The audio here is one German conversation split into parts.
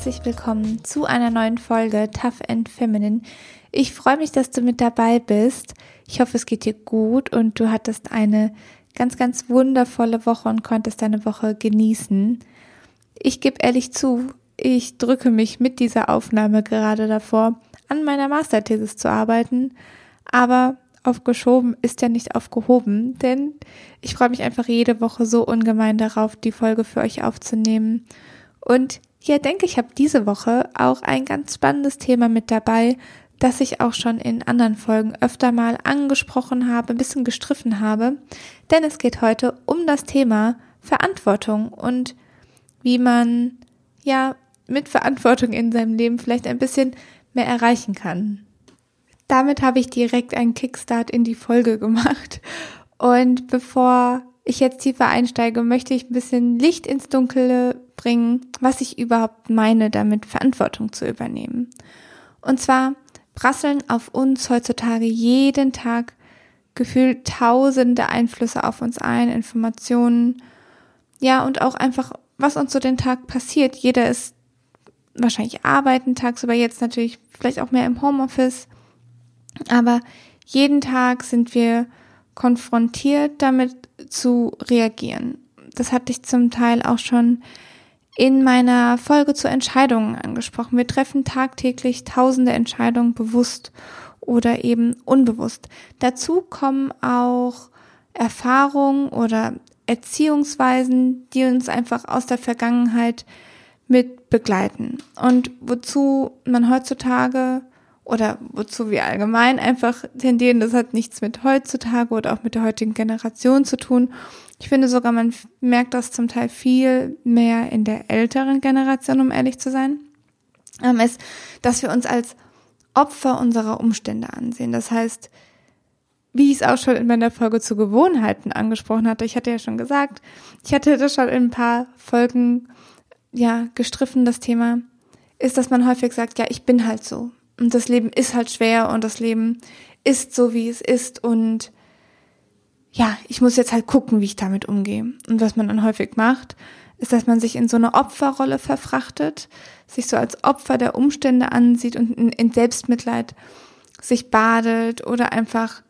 herzlich willkommen zu einer neuen Folge Tough and Feminine. Ich freue mich, dass du mit dabei bist. Ich hoffe, es geht dir gut und du hattest eine ganz, ganz wundervolle Woche und konntest deine Woche genießen. Ich gebe ehrlich zu, ich drücke mich mit dieser Aufnahme gerade davor, an meiner Masterthesis zu arbeiten, aber aufgeschoben ist ja nicht aufgehoben, denn ich freue mich einfach jede Woche so ungemein darauf, die Folge für euch aufzunehmen. Und ja, denke ich, habe diese Woche auch ein ganz spannendes Thema mit dabei, das ich auch schon in anderen Folgen öfter mal angesprochen habe, ein bisschen gestriffen habe, denn es geht heute um das Thema Verantwortung und wie man ja mit Verantwortung in seinem Leben vielleicht ein bisschen mehr erreichen kann. Damit habe ich direkt einen Kickstart in die Folge gemacht und bevor ich jetzt tiefer einsteige, möchte ich ein bisschen Licht ins Dunkle bringen, was ich überhaupt meine, damit Verantwortung zu übernehmen. Und zwar prasseln auf uns heutzutage jeden Tag gefühlt tausende Einflüsse auf uns ein, Informationen, ja, und auch einfach, was uns so den Tag passiert. Jeder ist wahrscheinlich arbeiten tagsüber, jetzt natürlich vielleicht auch mehr im Homeoffice, aber jeden Tag sind wir konfrontiert damit zu reagieren. Das hatte ich zum Teil auch schon in meiner Folge zu Entscheidungen angesprochen. Wir treffen tagtäglich tausende Entscheidungen bewusst oder eben unbewusst. Dazu kommen auch Erfahrungen oder Erziehungsweisen, die uns einfach aus der Vergangenheit mit begleiten. Und wozu man heutzutage oder wozu wir allgemein einfach tendieren, das hat nichts mit heutzutage oder auch mit der heutigen Generation zu tun. Ich finde sogar, man merkt das zum Teil viel mehr in der älteren Generation, um ehrlich zu sein, ähm, ist, dass wir uns als Opfer unserer Umstände ansehen. Das heißt, wie ich es auch schon in meiner Folge zu Gewohnheiten angesprochen hatte, ich hatte ja schon gesagt, ich hatte das schon in ein paar Folgen ja gestriffen, das Thema, ist, dass man häufig sagt, ja, ich bin halt so. Und das Leben ist halt schwer und das Leben ist so, wie es ist und ja, ich muss jetzt halt gucken, wie ich damit umgehe. Und was man dann häufig macht, ist, dass man sich in so eine Opferrolle verfrachtet, sich so als Opfer der Umstände ansieht und in, Selbstmitleid sich badet oder einfach,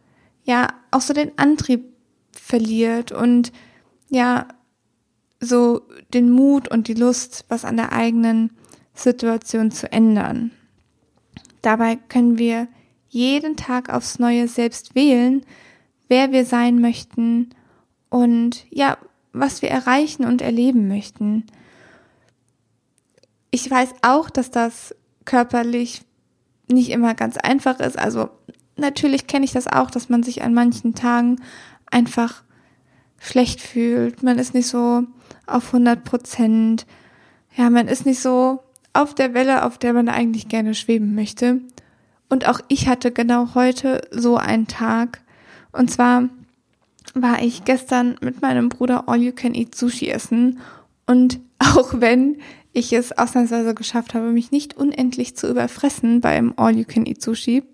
ja, auch so den Antrieb verliert und ja, so den Mut und die Lust, was an der eigenen Situation zu ändern. Dabei können wir jeden Tag aufs Neue selbst wählen, wer wir sein möchten und ja, was wir erreichen und erleben möchten. Ich weiß auch, dass das körperlich nicht immer ganz einfach ist. Also natürlich kenne ich das auch, dass man sich an manchen Tagen einfach schlecht fühlt. Man ist nicht so auf 100 Prozent. Ja, man ist nicht so auf der Welle, auf der man eigentlich gerne schweben möchte. Und auch ich hatte genau heute so einen Tag, und zwar war ich gestern mit meinem Bruder All You Can Eat Sushi essen und auch wenn ich es ausnahmsweise geschafft habe, mich nicht unendlich zu überfressen beim All You Can Eat Sushi,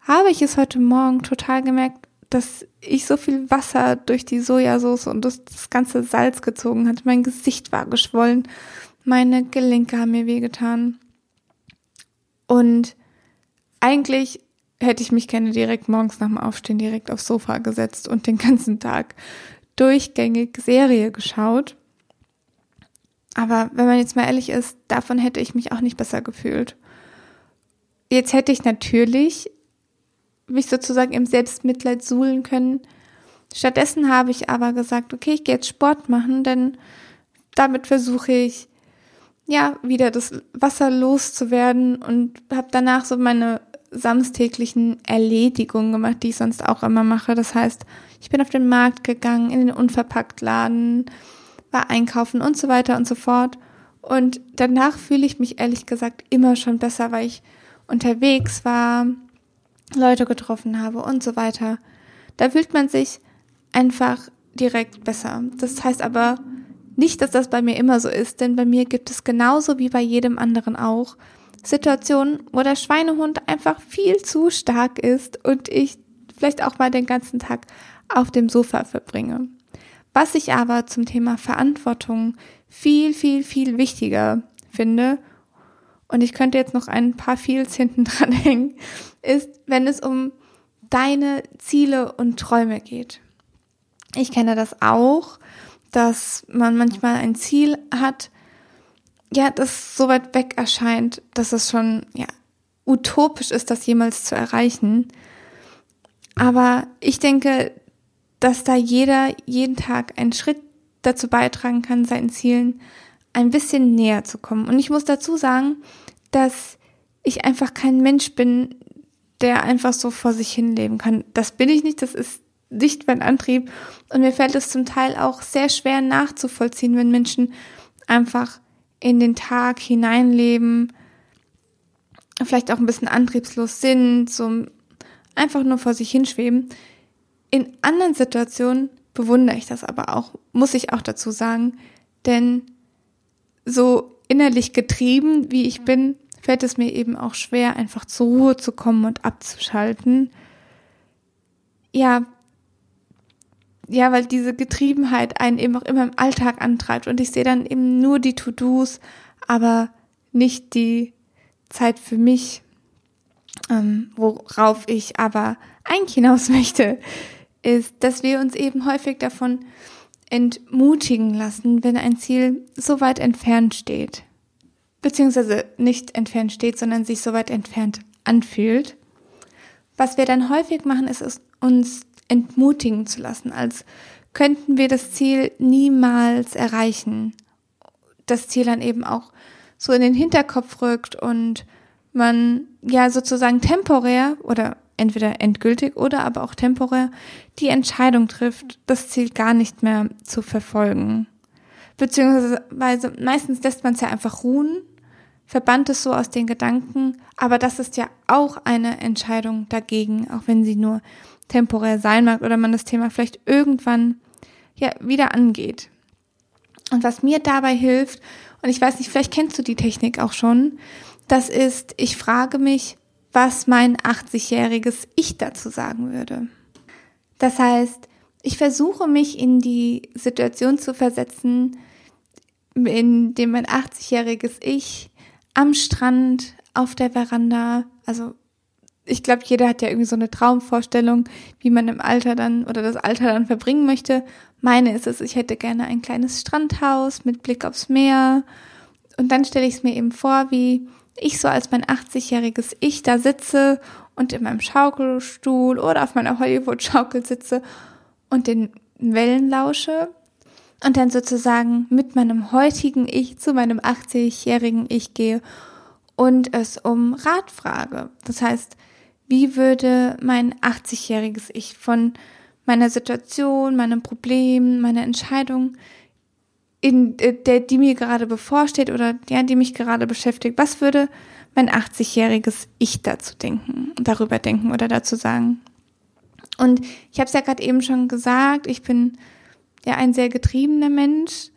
habe ich es heute Morgen total gemerkt, dass ich so viel Wasser durch die Sojasauce und das, ganze Salz gezogen hat. Mein Gesicht war geschwollen, meine Gelenke haben mir wehgetan. Und eigentlich hätte ich mich gerne direkt morgens nach dem Aufstehen direkt aufs Sofa gesetzt und den ganzen Tag durchgängig Serie geschaut. Aber wenn man jetzt mal ehrlich ist, davon hätte ich mich auch nicht besser gefühlt. Jetzt hätte ich natürlich mich sozusagen im Selbstmitleid suhlen können. Stattdessen habe ich aber gesagt, okay, ich gehe jetzt Sport machen, denn damit versuche ich ja wieder das Wasser loszuwerden und habe danach so meine samstäglichen Erledigungen gemacht, die ich sonst auch immer mache. Das heißt, ich bin auf den Markt gegangen, in den Unverpacktladen, war einkaufen und so weiter und so fort. Und danach fühle ich mich ehrlich gesagt immer schon besser, weil ich unterwegs war, Leute getroffen habe und so weiter. Da fühlt man sich einfach direkt besser. Das heißt aber nicht, dass das bei mir immer so ist, denn bei mir gibt es genauso wie bei jedem anderen auch Situationen, wo der Schweinehund einfach viel zu stark ist und ich vielleicht auch mal den ganzen Tag auf dem Sofa verbringe. Was ich aber zum Thema Verantwortung viel, viel, viel wichtiger finde und ich könnte jetzt noch ein paar Feels hinten dran hängen, ist, wenn es um deine Ziele und Träume geht. Ich kenne das auch, dass man manchmal ein Ziel hat, ja, das so weit weg erscheint, dass es schon, ja, utopisch ist, das jemals zu erreichen. Aber ich denke, dass da jeder jeden Tag einen Schritt dazu beitragen kann, seinen Zielen ein bisschen näher zu kommen. Und ich muss dazu sagen, dass ich einfach kein Mensch bin, der einfach so vor sich hin leben kann. Das bin ich nicht, das ist nicht mein Antrieb. Und mir fällt es zum Teil auch sehr schwer nachzuvollziehen, wenn Menschen einfach in den Tag hineinleben, vielleicht auch ein bisschen antriebslos sind, so einfach nur vor sich hinschweben. In anderen Situationen bewundere ich das aber auch, muss ich auch dazu sagen, denn so innerlich getrieben, wie ich bin, fällt es mir eben auch schwer, einfach zur Ruhe zu kommen und abzuschalten. Ja, ja, weil diese Getriebenheit einen eben auch immer im Alltag antreibt und ich sehe dann eben nur die To-Dos, aber nicht die Zeit für mich, ähm, worauf ich aber eigentlich hinaus möchte, ist, dass wir uns eben häufig davon entmutigen lassen, wenn ein Ziel so weit entfernt steht. Beziehungsweise nicht entfernt steht, sondern sich so weit entfernt anfühlt. Was wir dann häufig machen, ist es, uns entmutigen zu lassen, als könnten wir das Ziel niemals erreichen. Das Ziel dann eben auch so in den Hinterkopf rückt und man ja sozusagen temporär oder entweder endgültig oder aber auch temporär die Entscheidung trifft, das Ziel gar nicht mehr zu verfolgen. Beziehungsweise meistens lässt man es ja einfach ruhen, verbannt es so aus den Gedanken, aber das ist ja auch eine Entscheidung dagegen, auch wenn sie nur temporär sein mag oder man das Thema vielleicht irgendwann ja wieder angeht. Und was mir dabei hilft, und ich weiß nicht, vielleicht kennst du die Technik auch schon, das ist, ich frage mich, was mein 80-jähriges Ich dazu sagen würde. Das heißt, ich versuche mich in die Situation zu versetzen, in dem mein 80-jähriges Ich am Strand, auf der Veranda, also ich glaube, jeder hat ja irgendwie so eine Traumvorstellung, wie man im Alter dann oder das Alter dann verbringen möchte. Meine ist es, ich hätte gerne ein kleines Strandhaus mit Blick aufs Meer. Und dann stelle ich es mir eben vor, wie ich so als mein 80-jähriges Ich da sitze und in meinem Schaukelstuhl oder auf meiner Hollywood-Schaukel sitze und den Wellen lausche und dann sozusagen mit meinem heutigen Ich zu meinem 80-jährigen Ich gehe und es um Rat frage. Das heißt, wie würde mein 80-jähriges Ich von meiner Situation, meinem Problem, meiner Entscheidung in äh, der, die mir gerade bevorsteht oder ja, die mich gerade beschäftigt, was würde mein 80-jähriges Ich dazu denken, darüber denken oder dazu sagen? Und ich habe es ja gerade eben schon gesagt, ich bin ja ein sehr getriebener Mensch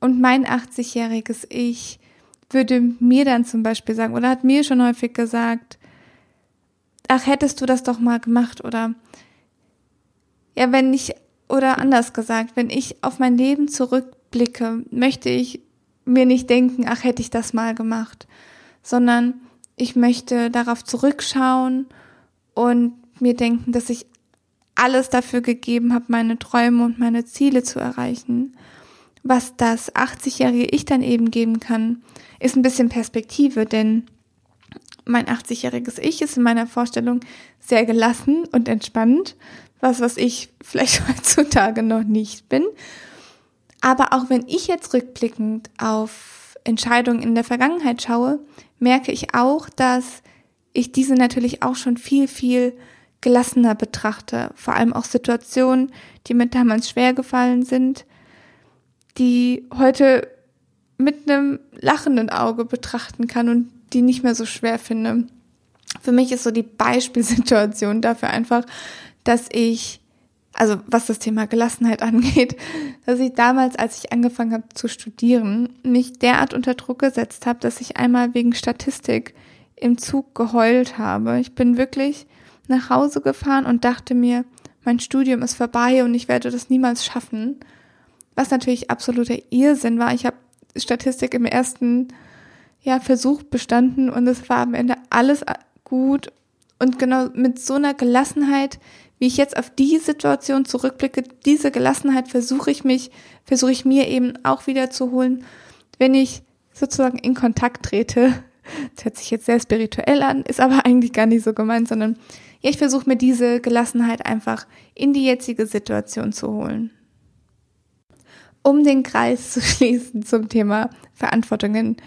und mein 80-jähriges Ich würde mir dann zum Beispiel sagen oder hat mir schon häufig gesagt, ach, hättest du das doch mal gemacht oder ja, wenn ich oder anders gesagt, wenn ich auf mein Leben zurück blicke, möchte ich mir nicht denken, ach hätte ich das mal gemacht, sondern ich möchte darauf zurückschauen und mir denken, dass ich alles dafür gegeben habe, meine Träume und meine Ziele zu erreichen. Was das 80-jährige Ich dann eben geben kann, ist ein bisschen Perspektive, denn mein 80-jähriges Ich ist in meiner Vorstellung sehr gelassen und entspannt, was was ich vielleicht heutzutage noch nicht bin. Aber auch wenn ich jetzt rückblickend auf Entscheidungen in der Vergangenheit schaue, merke ich auch, dass ich diese natürlich auch schon viel, viel gelassener betrachte. Vor allem auch Situationen, die mir damals schwer gefallen sind, die heute mit einem lachenden Auge betrachten kann und die nicht mehr so schwer finde. Für mich ist so die Beispielsituation dafür einfach, dass ich also was das Thema Gelassenheit angeht, dass ich damals, als ich angefangen habe zu studieren, mich derart unter Druck gesetzt habe, dass ich einmal wegen Statistik im Zug geheult habe. Ich bin wirklich nach Hause gefahren und dachte mir, mein Studium ist vorbei und ich werde das niemals schaffen. Was natürlich absoluter Irrsinn war. Ich habe Statistik im ersten ja, Versuch bestanden und es war am Ende alles gut und genau mit so einer Gelassenheit, wie ich jetzt auf die Situation zurückblicke, diese Gelassenheit versuche ich mich, versuche ich mir eben auch wieder zu holen, wenn ich sozusagen in Kontakt trete. Das hört sich jetzt sehr spirituell an, ist aber eigentlich gar nicht so gemeint, sondern ja, ich versuche mir diese Gelassenheit einfach in die jetzige Situation zu holen. Um den Kreis zu schließen zum Thema Verantwortungen.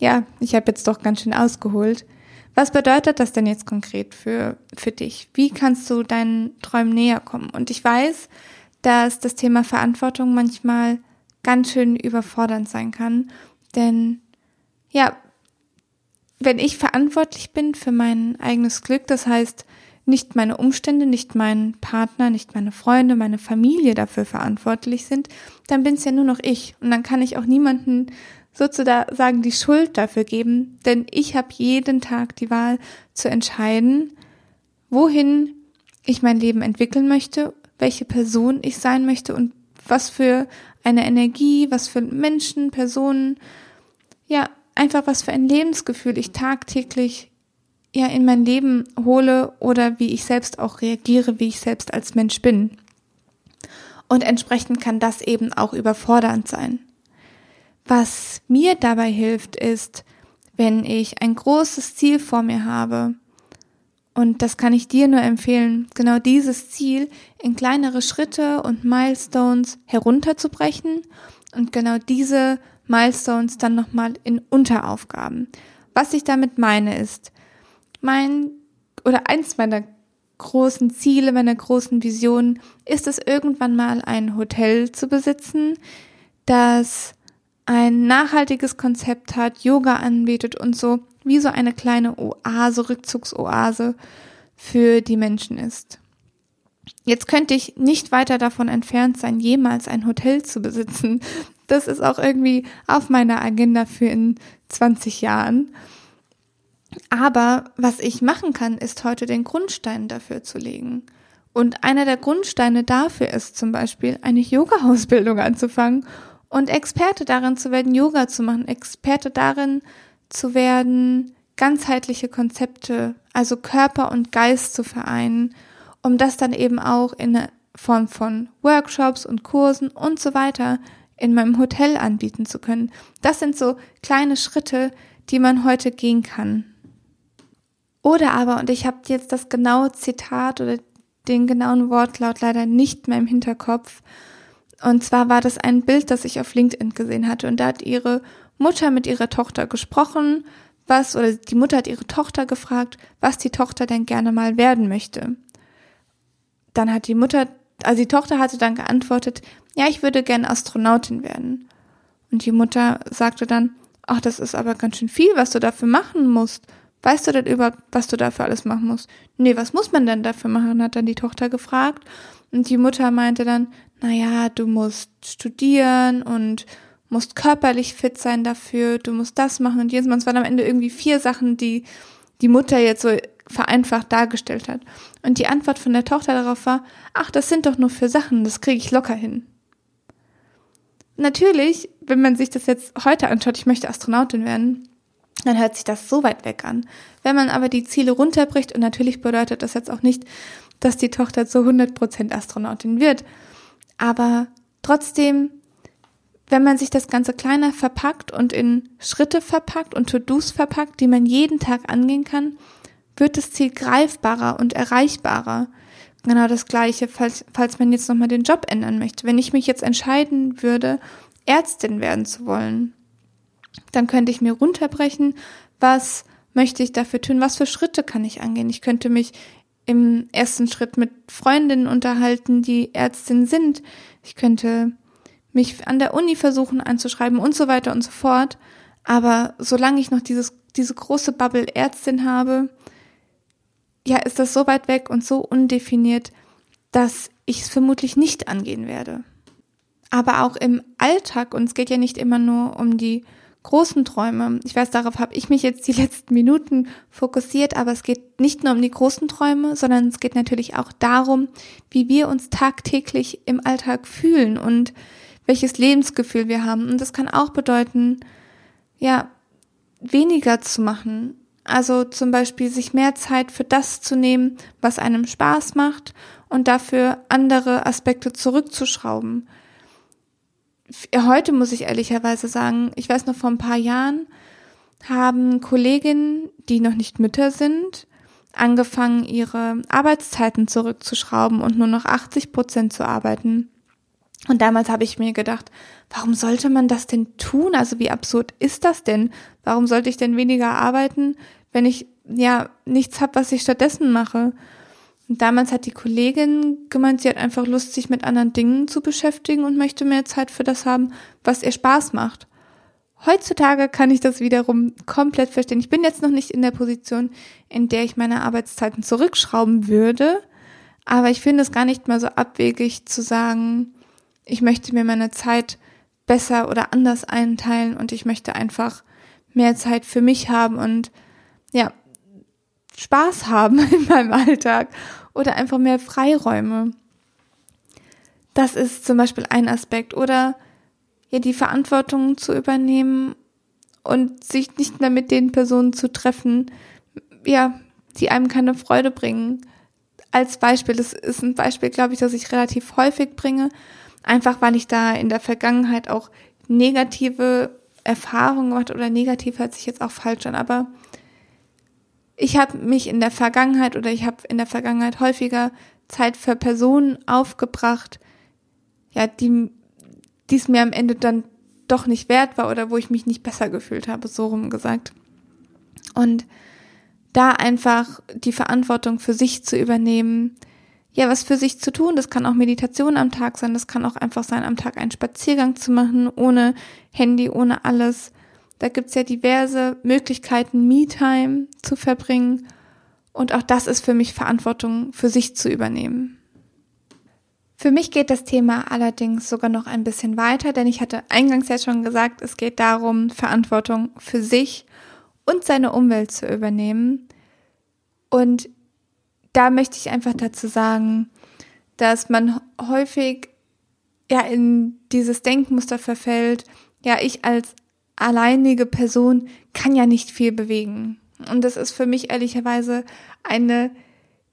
Ja, ich habe jetzt doch ganz schön ausgeholt. Was bedeutet das denn jetzt konkret für, für dich? Wie kannst du deinen Träumen näher kommen? Und ich weiß, dass das Thema Verantwortung manchmal ganz schön überfordernd sein kann. Denn ja, wenn ich verantwortlich bin für mein eigenes Glück, das heißt, nicht meine Umstände, nicht mein Partner, nicht meine Freunde, meine Familie dafür verantwortlich sind, dann bin es ja nur noch ich. Und dann kann ich auch niemanden sozusagen die Schuld dafür geben, denn ich habe jeden Tag die Wahl zu entscheiden, wohin ich mein Leben entwickeln möchte, welche Person ich sein möchte und was für eine Energie, was für Menschen, Personen, ja, einfach was für ein Lebensgefühl ich tagtäglich ja in mein Leben hole oder wie ich selbst auch reagiere, wie ich selbst als Mensch bin. Und entsprechend kann das eben auch überfordernd sein. Was mir dabei hilft, ist, wenn ich ein großes Ziel vor mir habe, und das kann ich dir nur empfehlen, genau dieses Ziel in kleinere Schritte und Milestones herunterzubrechen und genau diese Milestones dann nochmal in Unteraufgaben. Was ich damit meine ist, mein oder eins meiner großen Ziele, meiner großen Visionen ist es irgendwann mal ein Hotel zu besitzen, das ein nachhaltiges Konzept hat, Yoga anbietet und so wie so eine kleine Oase, Rückzugsoase für die Menschen ist. Jetzt könnte ich nicht weiter davon entfernt sein, jemals ein Hotel zu besitzen. Das ist auch irgendwie auf meiner Agenda für in 20 Jahren. Aber was ich machen kann, ist heute den Grundstein dafür zu legen. Und einer der Grundsteine dafür ist zum Beispiel eine Yoga-Ausbildung anzufangen und Experte darin zu werden, Yoga zu machen, Experte darin zu werden, ganzheitliche Konzepte, also Körper und Geist zu vereinen, um das dann eben auch in Form von Workshops und Kursen und so weiter in meinem Hotel anbieten zu können. Das sind so kleine Schritte, die man heute gehen kann. Oder aber, und ich habe jetzt das genaue Zitat oder den genauen Wortlaut leider nicht mehr im Hinterkopf, und zwar war das ein Bild, das ich auf LinkedIn gesehen hatte. Und da hat ihre Mutter mit ihrer Tochter gesprochen, was, oder die Mutter hat ihre Tochter gefragt, was die Tochter denn gerne mal werden möchte. Dann hat die Mutter, also die Tochter hatte dann geantwortet, ja, ich würde gerne Astronautin werden. Und die Mutter sagte dann, ach, das ist aber ganz schön viel, was du dafür machen musst. Weißt du denn überhaupt, was du dafür alles machen musst? Nee, was muss man denn dafür machen? hat dann die Tochter gefragt. Und die Mutter meinte dann, naja, du musst studieren und musst körperlich fit sein dafür, du musst das machen und jedes Mal. Es waren am Ende irgendwie vier Sachen, die die Mutter jetzt so vereinfacht dargestellt hat. Und die Antwort von der Tochter darauf war, ach, das sind doch nur vier Sachen, das kriege ich locker hin. Natürlich, wenn man sich das jetzt heute anschaut, ich möchte Astronautin werden, dann hört sich das so weit weg an. Wenn man aber die Ziele runterbricht, und natürlich bedeutet das jetzt auch nicht, dass die Tochter zu 100% Astronautin wird, aber trotzdem, wenn man sich das Ganze kleiner verpackt und in Schritte verpackt und To-Dos verpackt, die man jeden Tag angehen kann, wird das Ziel greifbarer und erreichbarer. Genau das Gleiche, falls, falls man jetzt nochmal den Job ändern möchte. Wenn ich mich jetzt entscheiden würde, Ärztin werden zu wollen, dann könnte ich mir runterbrechen, was möchte ich dafür tun, was für Schritte kann ich angehen. Ich könnte mich im ersten Schritt mit Freundinnen unterhalten, die Ärztin sind. Ich könnte mich an der Uni versuchen anzuschreiben und so weiter und so fort. Aber solange ich noch dieses, diese große Bubble Ärztin habe, ja, ist das so weit weg und so undefiniert, dass ich es vermutlich nicht angehen werde. Aber auch im Alltag, und es geht ja nicht immer nur um die großen Träume. Ich weiß, darauf habe ich mich jetzt die letzten Minuten fokussiert, aber es geht nicht nur um die großen Träume, sondern es geht natürlich auch darum, wie wir uns tagtäglich im Alltag fühlen und welches Lebensgefühl wir haben. Und das kann auch bedeuten, ja, weniger zu machen. Also zum Beispiel sich mehr Zeit für das zu nehmen, was einem Spaß macht und dafür andere Aspekte zurückzuschrauben. Heute muss ich ehrlicherweise sagen, ich weiß noch vor ein paar Jahren haben Kolleginnen, die noch nicht Mütter sind, angefangen, ihre Arbeitszeiten zurückzuschrauben und nur noch 80 Prozent zu arbeiten. Und damals habe ich mir gedacht, warum sollte man das denn tun? Also wie absurd ist das denn? Warum sollte ich denn weniger arbeiten, wenn ich ja nichts habe, was ich stattdessen mache? Und damals hat die Kollegin gemeint, sie hat einfach Lust, sich mit anderen Dingen zu beschäftigen und möchte mehr Zeit für das haben, was ihr Spaß macht. Heutzutage kann ich das wiederum komplett verstehen. Ich bin jetzt noch nicht in der Position, in der ich meine Arbeitszeiten zurückschrauben würde, aber ich finde es gar nicht mal so abwegig zu sagen, ich möchte mir meine Zeit besser oder anders einteilen und ich möchte einfach mehr Zeit für mich haben und ja, Spaß haben in meinem Alltag oder einfach mehr Freiräume. Das ist zum Beispiel ein Aspekt oder ja die Verantwortung zu übernehmen und sich nicht mehr mit den Personen zu treffen, ja, die einem keine Freude bringen. Als Beispiel, das ist ein Beispiel, glaube ich, das ich relativ häufig bringe, einfach weil ich da in der Vergangenheit auch negative Erfahrungen gemacht oder negativ hört sich jetzt auch falsch an, aber ich habe mich in der Vergangenheit oder ich habe in der Vergangenheit häufiger Zeit für Personen aufgebracht, ja, die dies mir am Ende dann doch nicht wert war oder wo ich mich nicht besser gefühlt habe, so rum gesagt. Und da einfach die Verantwortung für sich zu übernehmen, ja, was für sich zu tun. Das kann auch Meditation am Tag sein, das kann auch einfach sein, am Tag einen Spaziergang zu machen, ohne Handy, ohne alles. Da gibt's ja diverse Möglichkeiten, Me-Time zu verbringen. Und auch das ist für mich Verantwortung für sich zu übernehmen. Für mich geht das Thema allerdings sogar noch ein bisschen weiter, denn ich hatte eingangs ja schon gesagt, es geht darum, Verantwortung für sich und seine Umwelt zu übernehmen. Und da möchte ich einfach dazu sagen, dass man häufig ja in dieses Denkmuster verfällt, ja, ich als alleinige Person kann ja nicht viel bewegen. Und das ist für mich ehrlicherweise eine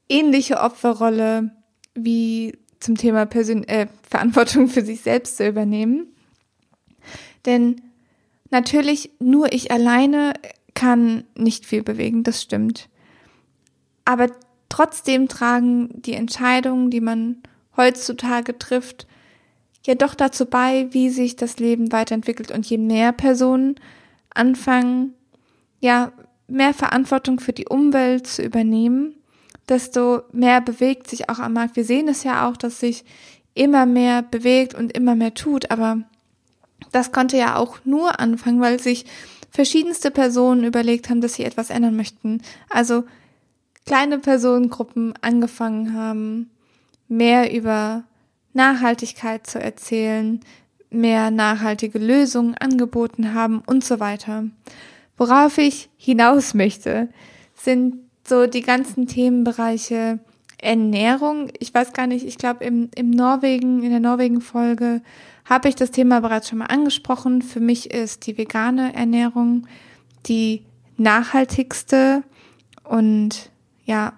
ähnliche Opferrolle wie zum Thema Persön äh, Verantwortung für sich selbst zu übernehmen. Denn natürlich nur ich alleine kann nicht viel bewegen, das stimmt. Aber trotzdem tragen die Entscheidungen, die man heutzutage trifft, ja doch dazu bei, wie sich das Leben weiterentwickelt. Und je mehr Personen anfangen, ja, mehr Verantwortung für die Umwelt zu übernehmen, desto mehr bewegt sich auch am Markt. Wir sehen es ja auch, dass sich immer mehr bewegt und immer mehr tut, aber das konnte ja auch nur anfangen, weil sich verschiedenste Personen überlegt haben, dass sie etwas ändern möchten. Also kleine Personengruppen angefangen haben, mehr über Nachhaltigkeit zu erzählen, mehr nachhaltige Lösungen angeboten haben und so weiter. Worauf ich hinaus möchte, sind so die ganzen Themenbereiche Ernährung. Ich weiß gar nicht, ich glaube im, im Norwegen, in der Norwegen-Folge habe ich das Thema bereits schon mal angesprochen. Für mich ist die vegane Ernährung die nachhaltigste und ja,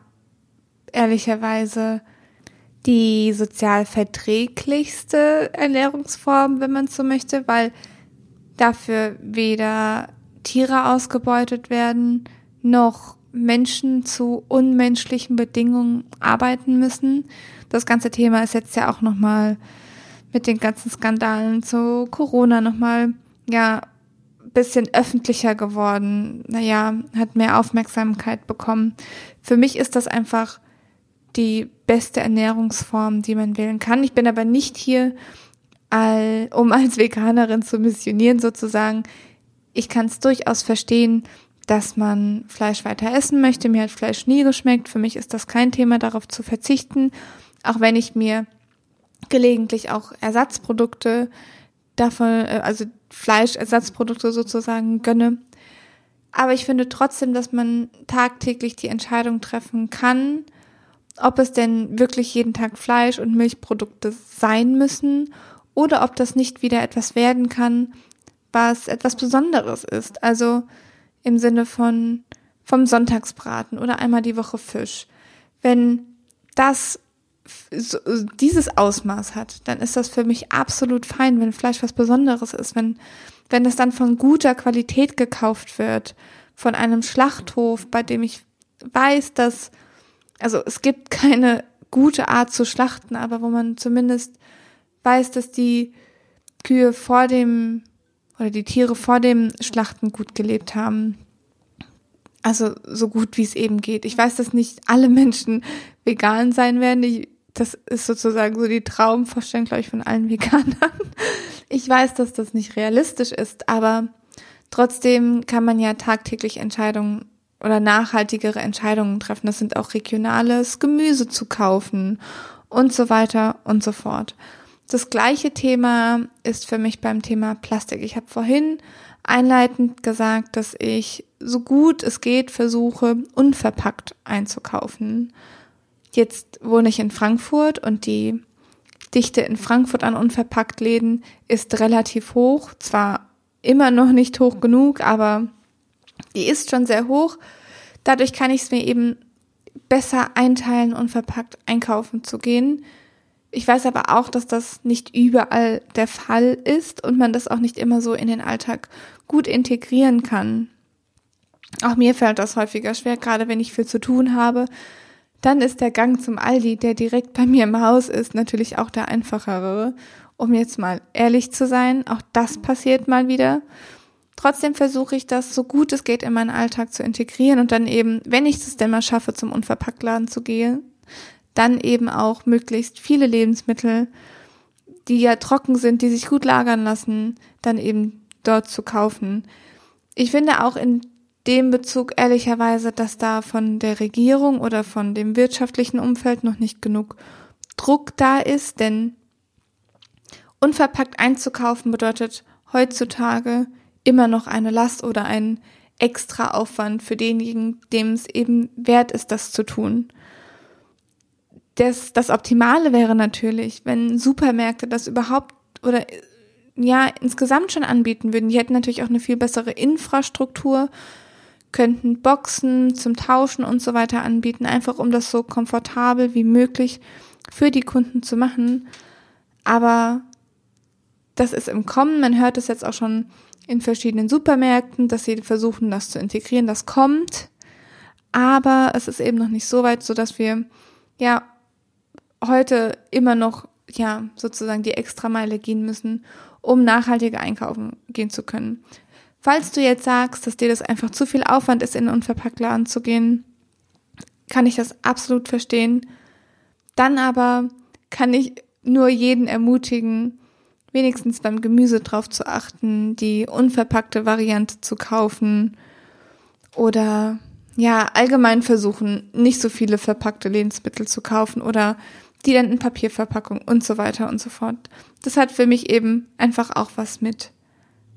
ehrlicherweise die sozial verträglichste Ernährungsform, wenn man so möchte, weil dafür weder Tiere ausgebeutet werden, noch Menschen zu unmenschlichen Bedingungen arbeiten müssen. Das ganze Thema ist jetzt ja auch nochmal mit den ganzen Skandalen zu Corona nochmal, ja, bisschen öffentlicher geworden. Naja, hat mehr Aufmerksamkeit bekommen. Für mich ist das einfach die beste Ernährungsform, die man wählen kann. Ich bin aber nicht hier, um als Veganerin zu missionieren sozusagen. Ich kann es durchaus verstehen, dass man Fleisch weiter essen möchte. Mir hat Fleisch nie geschmeckt. Für mich ist das kein Thema, darauf zu verzichten. Auch wenn ich mir gelegentlich auch Ersatzprodukte davon, äh, also Fleischersatzprodukte sozusagen gönne. Aber ich finde trotzdem, dass man tagtäglich die Entscheidung treffen kann, ob es denn wirklich jeden Tag Fleisch und Milchprodukte sein müssen oder ob das nicht wieder etwas werden kann, was etwas Besonderes ist. Also im Sinne von vom Sonntagsbraten oder einmal die Woche Fisch. Wenn das dieses Ausmaß hat, dann ist das für mich absolut fein, wenn Fleisch was Besonderes ist, wenn, wenn es dann von guter Qualität gekauft wird, von einem Schlachthof, bei dem ich weiß, dass, also es gibt keine gute Art zu schlachten, aber wo man zumindest weiß, dass die Kühe vor dem oder die Tiere vor dem Schlachten gut gelebt haben. Also so gut wie es eben geht. Ich weiß, dass nicht alle Menschen vegan sein werden. Ich, das ist sozusagen so die Traumvorstellung, glaube ich, von allen Veganern. Ich weiß, dass das nicht realistisch ist, aber trotzdem kann man ja tagtäglich Entscheidungen oder nachhaltigere Entscheidungen treffen. Das sind auch regionales Gemüse zu kaufen und so weiter und so fort. Das gleiche Thema ist für mich beim Thema Plastik. Ich habe vorhin einleitend gesagt, dass ich so gut es geht versuche, unverpackt einzukaufen. Jetzt wohne ich in Frankfurt und die Dichte in Frankfurt an unverpackt Läden ist relativ hoch. Zwar immer noch nicht hoch genug, aber die ist schon sehr hoch. Dadurch kann ich es mir eben besser einteilen, unverpackt einkaufen zu gehen. Ich weiß aber auch, dass das nicht überall der Fall ist und man das auch nicht immer so in den Alltag gut integrieren kann. Auch mir fällt das häufiger schwer, gerade wenn ich viel zu tun habe. Dann ist der Gang zum Aldi, der direkt bei mir im Haus ist, natürlich auch der einfachere. Um jetzt mal ehrlich zu sein, auch das passiert mal wieder. Trotzdem versuche ich das so gut es geht in meinen Alltag zu integrieren und dann eben, wenn ich es denn mal schaffe, zum Unverpacktladen zu gehen, dann eben auch möglichst viele Lebensmittel, die ja trocken sind, die sich gut lagern lassen, dann eben dort zu kaufen. Ich finde auch in dem Bezug ehrlicherweise, dass da von der Regierung oder von dem wirtschaftlichen Umfeld noch nicht genug Druck da ist, denn unverpackt einzukaufen bedeutet heutzutage immer noch eine Last oder ein extra Aufwand für denjenigen, dem es eben wert ist, das zu tun das, das Optimale wäre natürlich, wenn Supermärkte das überhaupt oder ja insgesamt schon anbieten würden. Die hätten natürlich auch eine viel bessere Infrastruktur, könnten Boxen zum Tauschen und so weiter anbieten, einfach um das so komfortabel wie möglich für die Kunden zu machen. Aber das ist im Kommen. Man hört es jetzt auch schon in verschiedenen Supermärkten, dass sie versuchen, das zu integrieren. Das kommt. Aber es ist eben noch nicht so weit, so dass wir ja heute immer noch, ja, sozusagen die Extrameile gehen müssen, um nachhaltiger einkaufen gehen zu können. Falls du jetzt sagst, dass dir das einfach zu viel Aufwand ist, in einen Unverpacktladen zu gehen, kann ich das absolut verstehen. Dann aber kann ich nur jeden ermutigen, wenigstens beim Gemüse drauf zu achten, die unverpackte Variante zu kaufen oder ja, allgemein versuchen, nicht so viele verpackte Lebensmittel zu kaufen oder die dann in Papierverpackung und so weiter und so fort. Das hat für mich eben einfach auch was mit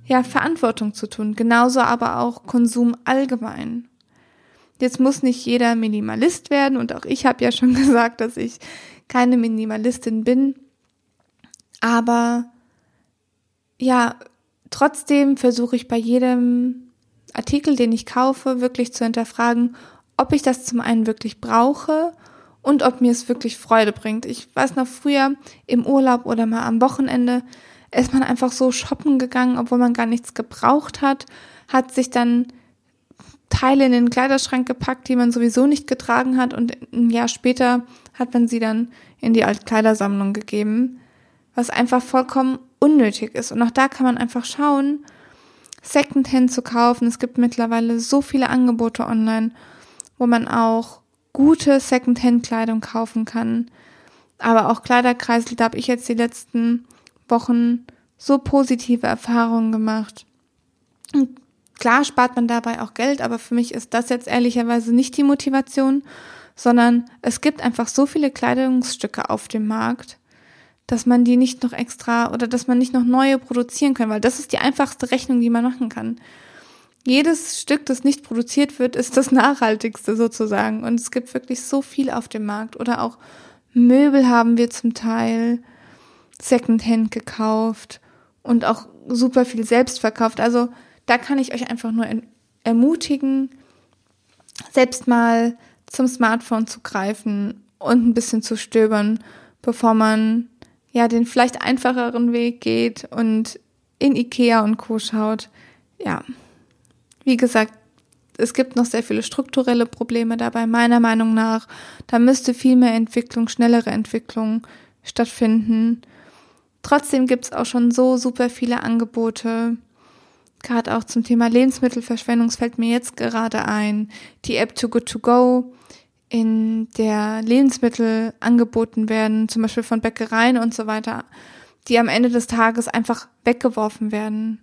ja, Verantwortung zu tun, genauso aber auch Konsum allgemein. Jetzt muss nicht jeder Minimalist werden und auch ich habe ja schon gesagt, dass ich keine Minimalistin bin, aber ja, trotzdem versuche ich bei jedem Artikel, den ich kaufe, wirklich zu hinterfragen, ob ich das zum einen wirklich brauche und ob mir es wirklich Freude bringt. Ich weiß noch früher im Urlaub oder mal am Wochenende ist man einfach so shoppen gegangen, obwohl man gar nichts gebraucht hat, hat sich dann Teile in den Kleiderschrank gepackt, die man sowieso nicht getragen hat und ein Jahr später hat man sie dann in die Altkleidersammlung gegeben, was einfach vollkommen unnötig ist. Und auch da kann man einfach schauen, Secondhand zu kaufen. Es gibt mittlerweile so viele Angebote online, wo man auch gute Secondhand-Kleidung kaufen kann. Aber auch Kleiderkreisel, da habe ich jetzt die letzten Wochen so positive Erfahrungen gemacht. Und klar spart man dabei auch Geld, aber für mich ist das jetzt ehrlicherweise nicht die Motivation, sondern es gibt einfach so viele Kleidungsstücke auf dem Markt, dass man die nicht noch extra oder dass man nicht noch neue produzieren kann, weil das ist die einfachste Rechnung, die man machen kann jedes Stück, das nicht produziert wird, ist das nachhaltigste sozusagen. Und es gibt wirklich so viel auf dem Markt. Oder auch Möbel haben wir zum Teil Secondhand gekauft und auch super viel selbst verkauft. Also da kann ich euch einfach nur ermutigen, selbst mal zum Smartphone zu greifen und ein bisschen zu stöbern, bevor man ja den vielleicht einfacheren Weg geht und in Ikea und Co schaut. Ja, wie gesagt, es gibt noch sehr viele strukturelle Probleme dabei, meiner Meinung nach. Da müsste viel mehr Entwicklung, schnellere Entwicklung stattfinden. Trotzdem gibt es auch schon so super viele Angebote. Gerade auch zum Thema Lebensmittelverschwendung fällt mir jetzt gerade ein. Die App Too Good To Go, in der Lebensmittel angeboten werden, zum Beispiel von Bäckereien und so weiter, die am Ende des Tages einfach weggeworfen werden.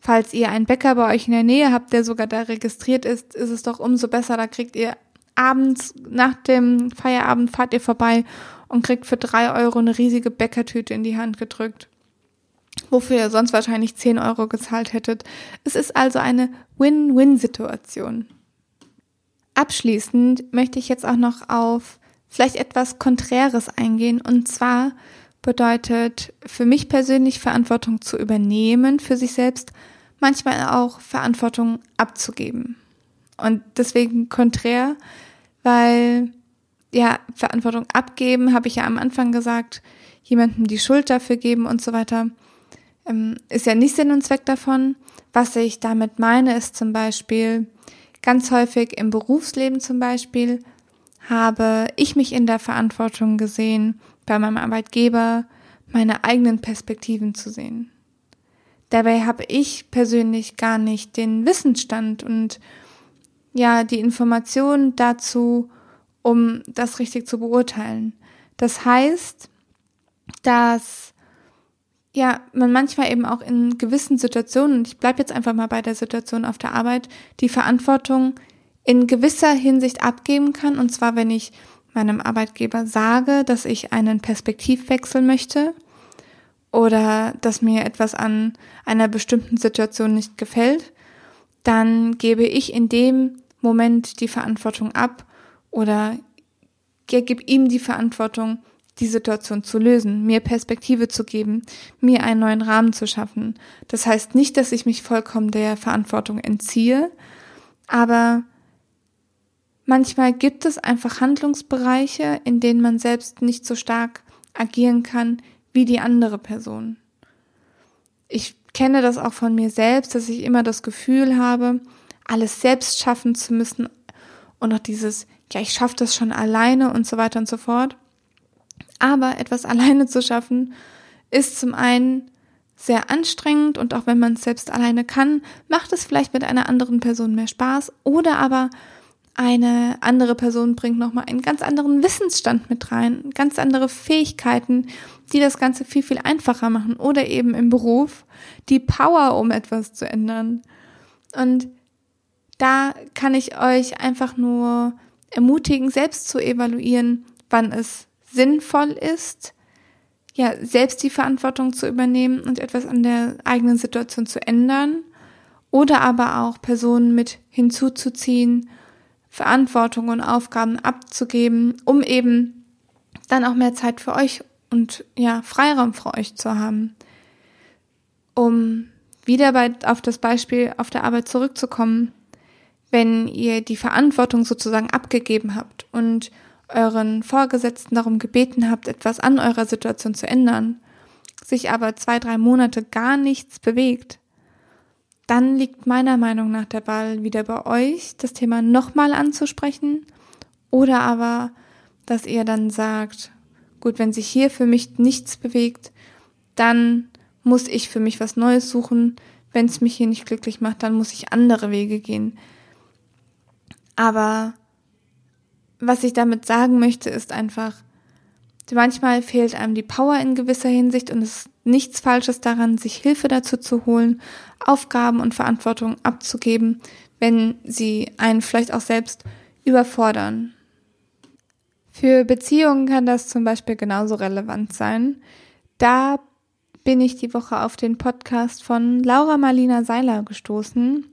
Falls ihr einen Bäcker bei euch in der Nähe habt, der sogar da registriert ist, ist es doch umso besser. Da kriegt ihr abends nach dem Feierabend fahrt ihr vorbei und kriegt für drei Euro eine riesige Bäckertüte in die Hand gedrückt wofür ihr sonst wahrscheinlich 10 Euro gezahlt hättet. Es ist also eine Win-Win-Situation. Abschließend möchte ich jetzt auch noch auf vielleicht etwas Konträres eingehen. Und zwar bedeutet für mich persönlich Verantwortung zu übernehmen für sich selbst, manchmal auch Verantwortung abzugeben. Und deswegen konträr, weil ja, Verantwortung abgeben, habe ich ja am Anfang gesagt, jemandem die Schuld dafür geben und so weiter ähm, ist ja nicht Sinn und Zweck davon. Was ich damit meine, ist zum Beispiel, ganz häufig im Berufsleben zum Beispiel, habe ich mich in der Verantwortung gesehen, bei meinem Arbeitgeber meine eigenen Perspektiven zu sehen. Dabei habe ich persönlich gar nicht den Wissensstand und ja, die Informationen dazu, um das richtig zu beurteilen. Das heißt, dass ja, man manchmal eben auch in gewissen Situationen, und ich bleibe jetzt einfach mal bei der Situation auf der Arbeit, die Verantwortung in gewisser Hinsicht abgeben kann. Und zwar, wenn ich meinem Arbeitgeber sage, dass ich einen Perspektivwechsel möchte oder dass mir etwas an einer bestimmten Situation nicht gefällt, dann gebe ich in dem Moment die Verantwortung ab oder gebe ihm die Verantwortung, die Situation zu lösen, mir Perspektive zu geben, mir einen neuen Rahmen zu schaffen. Das heißt nicht, dass ich mich vollkommen der Verantwortung entziehe, aber manchmal gibt es einfach Handlungsbereiche, in denen man selbst nicht so stark agieren kann wie die andere Person. Ich kenne das auch von mir selbst, dass ich immer das Gefühl habe, alles selbst schaffen zu müssen und auch dieses, ja, ich schaffe das schon alleine und so weiter und so fort. Aber etwas alleine zu schaffen, ist zum einen sehr anstrengend und auch wenn man es selbst alleine kann, macht es vielleicht mit einer anderen Person mehr Spaß oder aber eine andere Person bringt nochmal einen ganz anderen Wissensstand mit rein, ganz andere Fähigkeiten, die das Ganze viel, viel einfacher machen oder eben im Beruf die Power, um etwas zu ändern. Und da kann ich euch einfach nur ermutigen, selbst zu evaluieren, wann es sinnvoll ist, ja, selbst die Verantwortung zu übernehmen und etwas an der eigenen Situation zu ändern oder aber auch Personen mit hinzuzuziehen, Verantwortung und Aufgaben abzugeben, um eben dann auch mehr Zeit für euch und ja, Freiraum für euch zu haben. Um wieder bei, auf das Beispiel auf der Arbeit zurückzukommen, wenn ihr die Verantwortung sozusagen abgegeben habt und euren Vorgesetzten darum gebeten habt, etwas an eurer Situation zu ändern, sich aber zwei, drei Monate gar nichts bewegt, dann liegt meiner Meinung nach der Ball wieder bei euch, das Thema nochmal anzusprechen oder aber, dass ihr dann sagt, gut, wenn sich hier für mich nichts bewegt, dann muss ich für mich was Neues suchen. Wenn es mich hier nicht glücklich macht, dann muss ich andere Wege gehen. Aber was ich damit sagen möchte, ist einfach, manchmal fehlt einem die Power in gewisser Hinsicht und es ist nichts Falsches daran, sich Hilfe dazu zu holen, Aufgaben und Verantwortung abzugeben, wenn sie einen vielleicht auch selbst überfordern. Für Beziehungen kann das zum Beispiel genauso relevant sein. Da bin ich die Woche auf den Podcast von Laura Marlina Seiler gestoßen.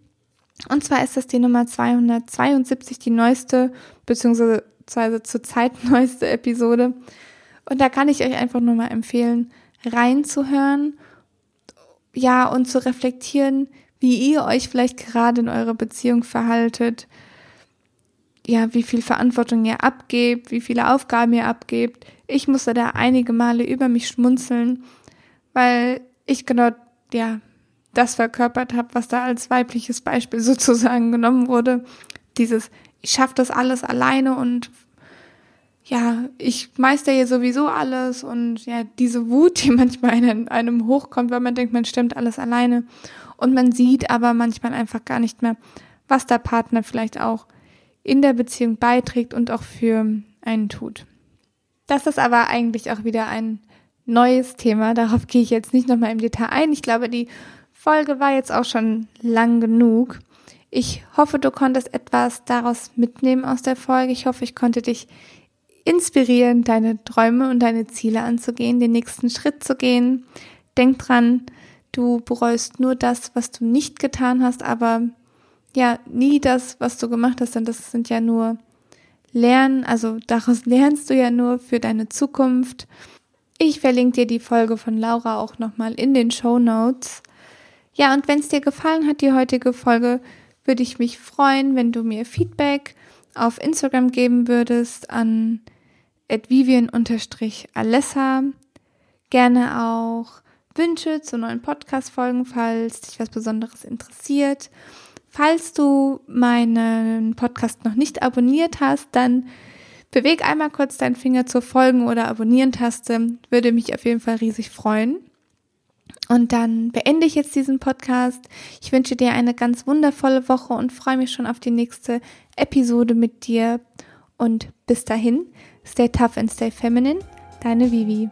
Und zwar ist das die Nummer 272, die neueste, beziehungsweise zurzeit neueste Episode. Und da kann ich euch einfach nur mal empfehlen, reinzuhören, ja, und zu reflektieren, wie ihr euch vielleicht gerade in eurer Beziehung verhaltet, ja, wie viel Verantwortung ihr abgebt, wie viele Aufgaben ihr abgebt. Ich musste da einige Male über mich schmunzeln, weil ich genau, ja, das verkörpert habe, was da als weibliches Beispiel sozusagen genommen wurde. Dieses, ich schaffe das alles alleine und ja, ich meister hier sowieso alles und ja, diese Wut, die manchmal in einem hochkommt, weil man denkt, man stemmt alles alleine und man sieht aber manchmal einfach gar nicht mehr, was der Partner vielleicht auch in der Beziehung beiträgt und auch für einen tut. Das ist aber eigentlich auch wieder ein neues Thema. Darauf gehe ich jetzt nicht nochmal im Detail ein. Ich glaube, die Folge war jetzt auch schon lang genug. Ich hoffe, du konntest etwas daraus mitnehmen aus der Folge. Ich hoffe, ich konnte dich inspirieren, deine Träume und deine Ziele anzugehen, den nächsten Schritt zu gehen. Denk dran, du bereust nur das, was du nicht getan hast, aber ja, nie das, was du gemacht hast, denn das sind ja nur Lernen, also daraus lernst du ja nur für deine Zukunft. Ich verlinke dir die Folge von Laura auch nochmal in den Show Notes. Ja, und wenn es dir gefallen hat, die heutige Folge, würde ich mich freuen, wenn du mir Feedback auf Instagram geben würdest an vivian-alessa. Gerne auch Wünsche zu neuen Podcast-Folgen, falls dich was Besonderes interessiert. Falls du meinen Podcast noch nicht abonniert hast, dann beweg einmal kurz deinen Finger zur Folgen- oder Abonnieren-Taste. Würde mich auf jeden Fall riesig freuen. Und dann beende ich jetzt diesen Podcast. Ich wünsche dir eine ganz wundervolle Woche und freue mich schon auf die nächste Episode mit dir. Und bis dahin, stay tough and stay feminine. Deine Vivi.